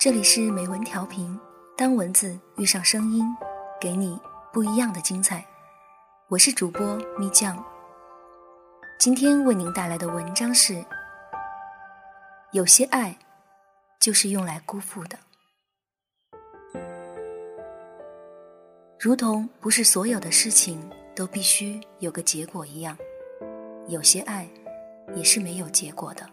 这里是美文调频，当文字遇上声音，给你不一样的精彩。我是主播蜜酱，今天为您带来的文章是：有些爱就是用来辜负的，如同不是所有的事情都必须有个结果一样，有些爱也是没有结果的。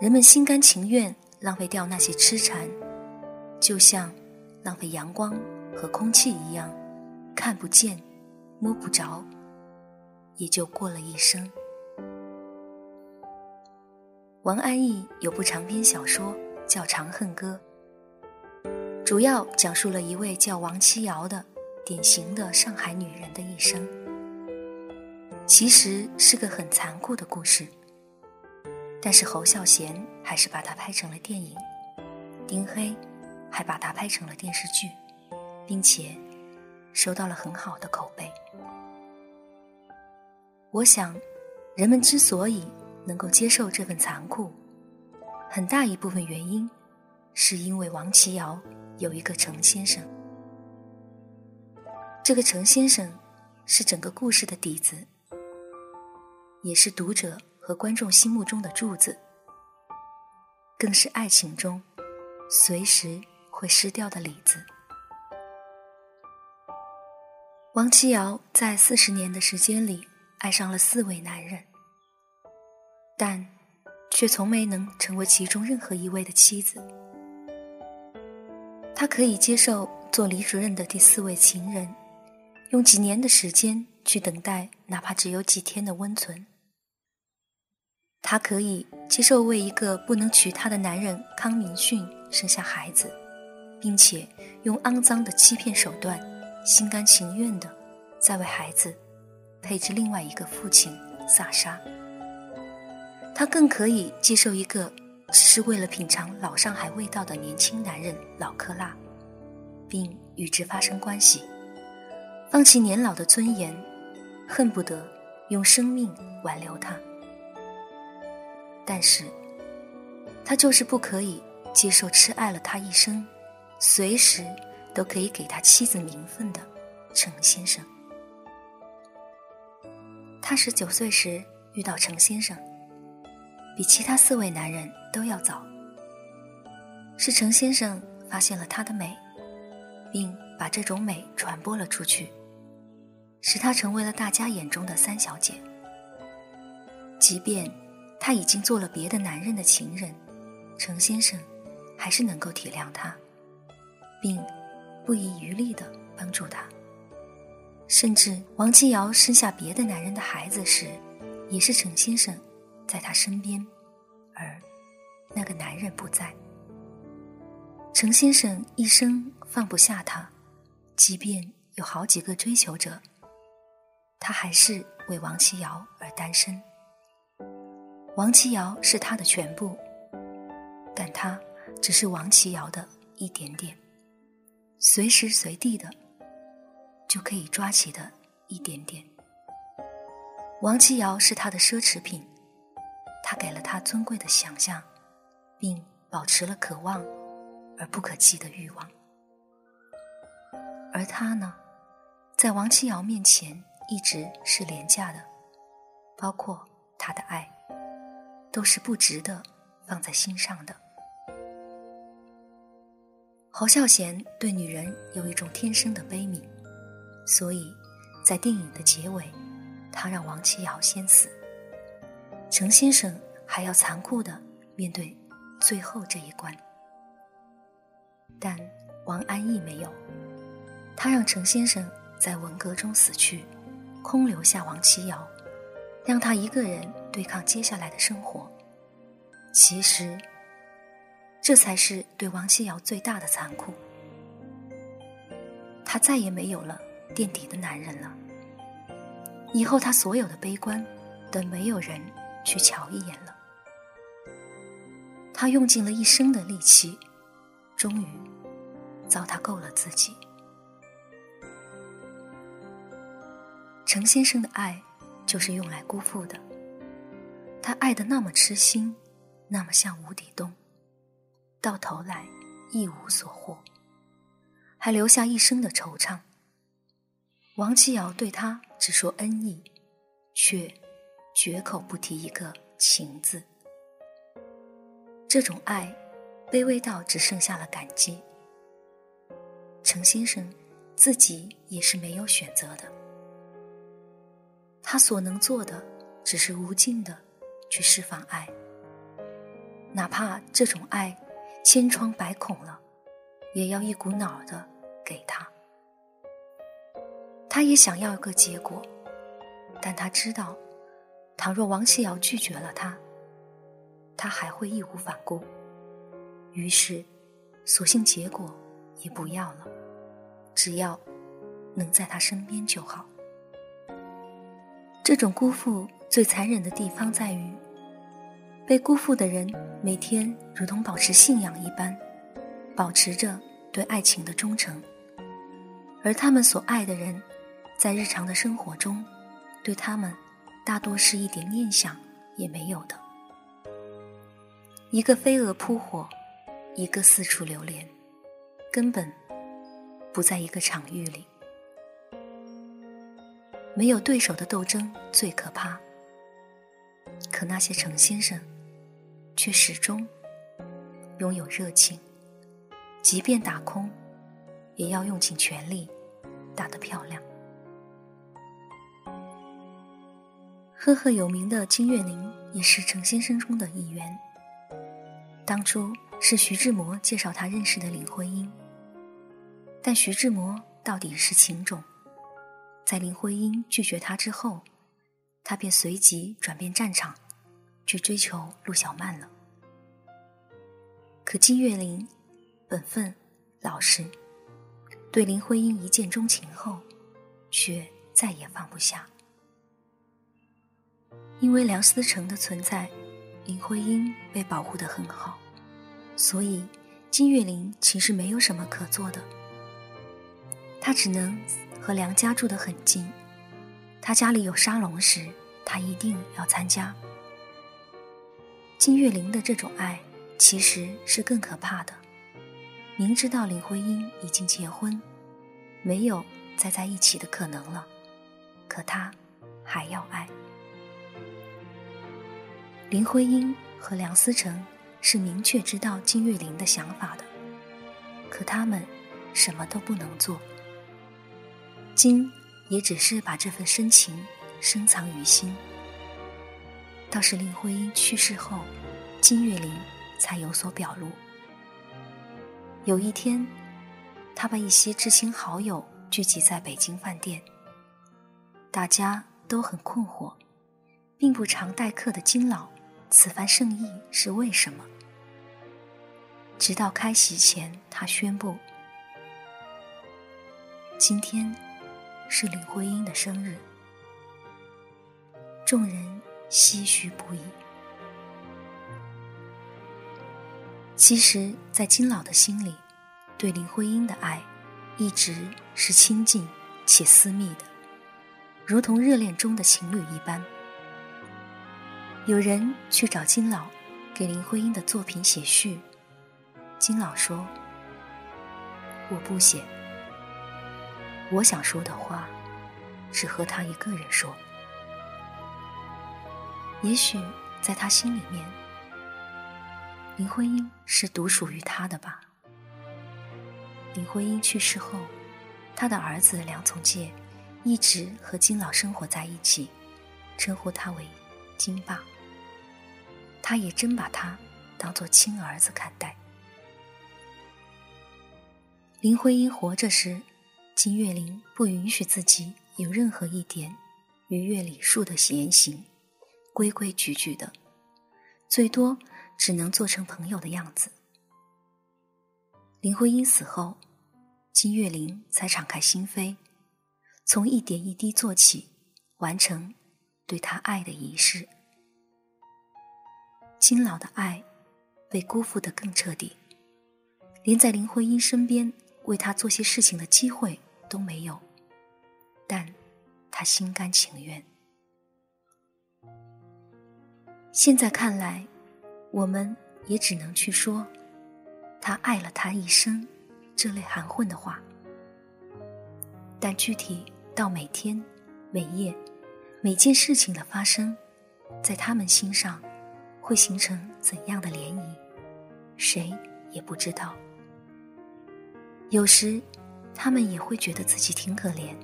人们心甘情愿。浪费掉那些痴缠，就像浪费阳光和空气一样，看不见、摸不着，也就过了一生。王安忆有部长篇小说叫《长恨歌》，主要讲述了一位叫王七瑶的典型的上海女人的一生，其实是个很残酷的故事。但是侯孝贤还是把它拍成了电影，丁黑还把它拍成了电视剧，并且收到了很好的口碑。我想，人们之所以能够接受这份残酷，很大一部分原因，是因为王琦瑶有一个程先生。这个程先生是整个故事的底子，也是读者。和观众心目中的柱子，更是爱情中随时会失掉的李子。王琦瑶在四十年的时间里爱上了四位男人，但却从没能成为其中任何一位的妻子。他可以接受做李主任的第四位情人，用几年的时间去等待，哪怕只有几天的温存。她可以接受为一个不能娶她的男人康明训生下孩子，并且用肮脏的欺骗手段，心甘情愿的再为孩子配置另外一个父亲萨沙。她更可以接受一个只是为了品尝老上海味道的年轻男人老克拉，并与之发生关系，放弃年老的尊严，恨不得用生命挽留他。但是，他就是不可以接受痴爱了他一生，随时都可以给他妻子名分的程先生。他十九岁时遇到程先生，比其他四位男人都要早。是程先生发现了他的美，并把这种美传播了出去，使他成为了大家眼中的三小姐。即便。他已经做了别的男人的情人，程先生还是能够体谅他，并不遗余力的帮助他。甚至王七瑶生下别的男人的孩子时，也是程先生在他身边，而那个男人不在。程先生一生放不下他，即便有好几个追求者，他还是为王七瑶而单身。王琦瑶是他的全部，但他只是王琦瑶的一点点，随时随地的就可以抓起的一点点。王琦瑶是他的奢侈品，他给了他尊贵的想象，并保持了可望而不可及的欲望。而他呢，在王琦瑶面前一直是廉价的，包括他的爱。都是不值得放在心上的。侯孝贤对女人有一种天生的悲悯，所以在电影的结尾，他让王琦瑶先死，程先生还要残酷的面对最后这一关。但王安忆没有，他让程先生在文革中死去，空留下王琦瑶。让他一个人对抗接下来的生活。其实，这才是对王希瑶最大的残酷。他再也没有了垫底的男人了。以后他所有的悲观，都没有人去瞧一眼了。他用尽了一生的力气，终于糟蹋够了自己。程先生的爱。就是用来辜负的。他爱的那么痴心，那么像无底洞，到头来一无所获，还留下一生的惆怅。王琦瑶对他只说恩义，却绝口不提一个情字。这种爱，卑微到只剩下了感激。程先生自己也是没有选择的，他所能做的只是无尽的去释放爱，哪怕这种爱千疮百孔了，也要一股脑的给他。他也想要一个结果，但他知道，倘若王琦瑶拒绝了他。他还会义无反顾，于是，索性结果也不要了，只要能在他身边就好。这种辜负最残忍的地方在于，被辜负的人每天如同保持信仰一般，保持着对爱情的忠诚，而他们所爱的人，在日常的生活中，对他们大多是一点念想也没有的。一个飞蛾扑火，一个四处流连，根本不在一个场域里。没有对手的斗争最可怕，可那些程先生却始终拥有热情，即便打空，也要用尽全力打得漂亮。赫赫有名的金岳霖也是程先生中的一员。当初是徐志摩介绍他认识的林徽因，但徐志摩到底是情种，在林徽因拒绝他之后，他便随即转变战场，去追求陆小曼了。可金岳霖本分老实，对林徽因一见钟情后，却再也放不下，因为梁思成的存在。林徽因被保护得很好，所以金岳霖其实没有什么可做的。他只能和梁家住得很近，他家里有沙龙时，他一定要参加。金岳霖的这种爱其实是更可怕的，明知道林徽因已经结婚，没有再在一起的可能了，可他还要爱。林徽因和梁思成是明确知道金岳霖的想法的，可他们什么都不能做。金也只是把这份深情深藏于心。倒是林徽因去世后，金岳霖才有所表露。有一天，他把一些知心好友聚集在北京饭店，大家都很困惑，并不常待客的金老。此番盛意是为什么？直到开席前，他宣布：“今天是林徽因的生日。”众人唏嘘不已。其实，在金老的心里，对林徽因的爱一直是亲近且私密的，如同热恋中的情侣一般。有人去找金老，给林徽因的作品写序。金老说：“我不写，我想说的话，只和他一个人说。也许在他心里面，林徽因是独属于他的吧。”林徽因去世后，他的儿子梁从诫一直和金老生活在一起，称呼他为。金爸，他也真把他当做亲儿子看待。林徽因活着时，金岳霖不允许自己有任何一点逾越礼数的言行，规规矩矩的，最多只能做成朋友的样子。林徽因死后，金岳霖才敞开心扉，从一点一滴做起，完成。对他爱的仪式，金老的爱被辜负得更彻底，连在林徽因身边为他做些事情的机会都没有，但他心甘情愿。现在看来，我们也只能去说，他爱了他一生这类含混的话。但具体到每天、每夜、每件事情的发生，在他们心上会形成怎样的涟漪，谁也不知道。有时，他们也会觉得自己挺可怜、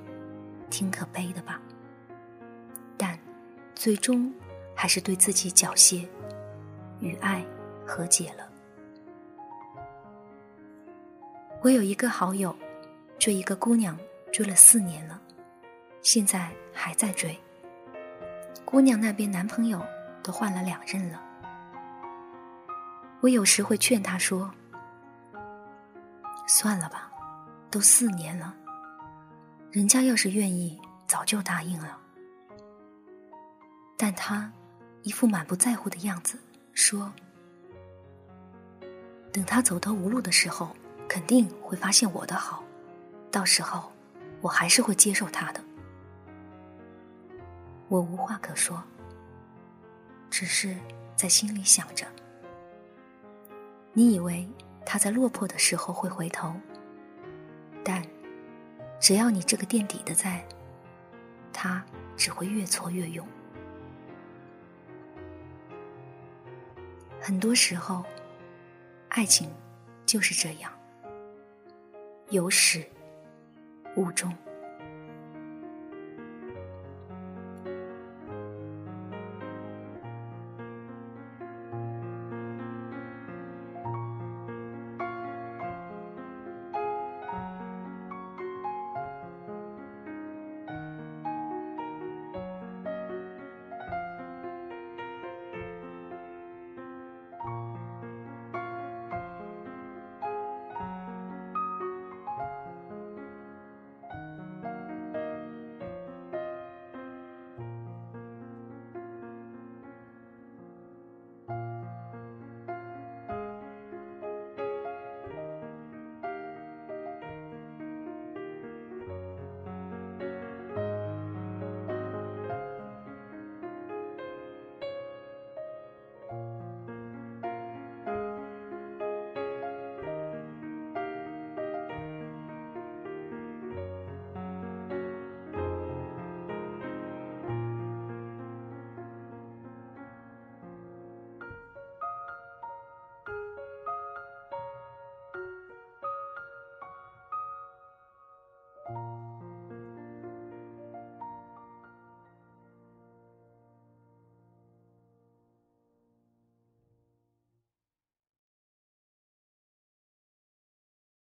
挺可悲的吧。但，最终还是对自己缴械，与爱和解了。我有一个好友，追一个姑娘，追了四年了，现在还在追。姑娘那边男朋友都换了两任了。我有时会劝她说。算了吧，都四年了，人家要是愿意，早就答应了。但他一副满不在乎的样子，说：“等他走投无路的时候，肯定会发现我的好，到时候我还是会接受他的。”我无话可说，只是在心里想着：你以为？他在落魄的时候会回头，但只要你这个垫底的在，他只会越挫越勇。很多时候，爱情就是这样，有始无终。